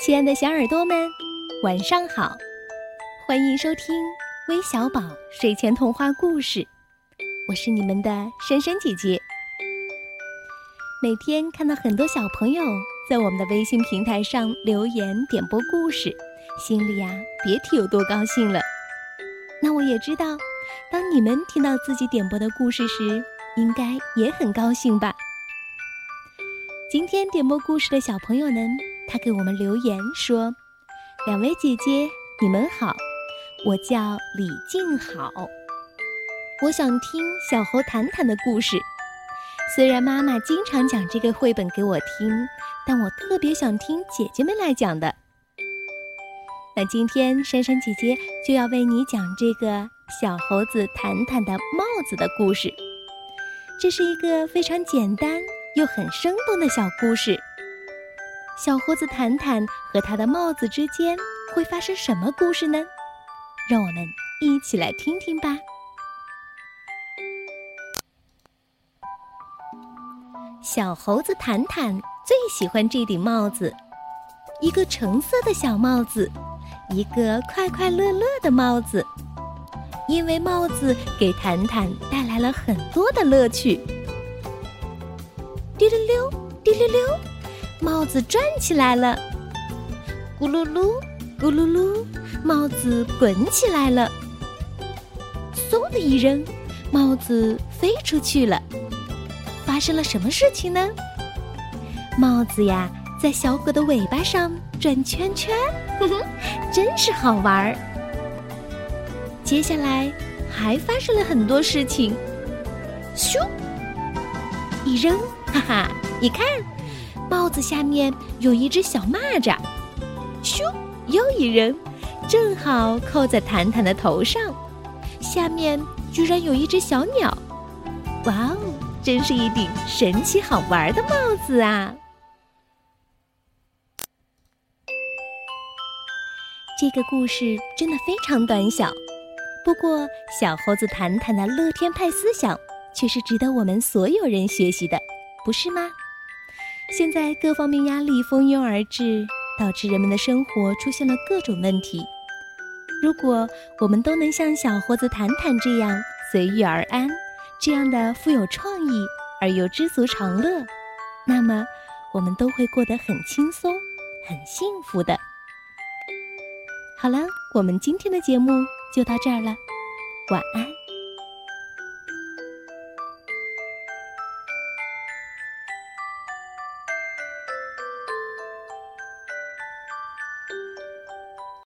亲爱的小耳朵们，晚上好！欢迎收听微小宝睡前童话故事，我是你们的珊珊姐姐。每天看到很多小朋友在我们的微信平台上留言点播故事，心里呀别提有多高兴了。那我也知道，当你们听到自己点播的故事时，应该也很高兴吧。今天点播故事的小朋友们，他给我们留言说：“两位姐姐，你们好，我叫李静好，我想听小猴谈谈的故事。虽然妈妈经常讲这个绘本给我听，但我特别想听姐姐们来讲的。那今天珊珊姐姐就要为你讲这个小猴子谈谈的帽子的故事。这是一个非常简单。”又很生动的小故事。小猴子坦坦和他的帽子之间会发生什么故事呢？让我们一起来听听吧。小猴子坦坦最喜欢这顶帽子，一个橙色的小帽子，一个快快乐乐的帽子，因为帽子给坦坦带来了很多的乐趣。滴溜溜，滴溜溜，帽子转起来了。咕噜噜，咕噜噜，帽子滚起来了。嗖的一扔，帽子飞出去了。发生了什么事情呢？帽子呀，在小狗的尾巴上转圈圈，哼哼，真是好玩儿。接下来还发生了很多事情。咻，一扔。哈哈，你看，帽子下面有一只小蚂蚱，咻，又一扔，正好扣在谈谈的头上。下面居然有一只小鸟，哇哦，真是一顶神奇好玩的帽子啊！这个故事真的非常短小，不过小猴子谈谈的乐天派思想却是值得我们所有人学习的。不是吗？现在各方面压力蜂拥而至，导致人们的生活出现了各种问题。如果我们都能像小伙子谈谈这样随遇而安，这样的富有创意而又知足常乐，那么我们都会过得很轻松、很幸福的。好了，我们今天的节目就到这儿了，晚安。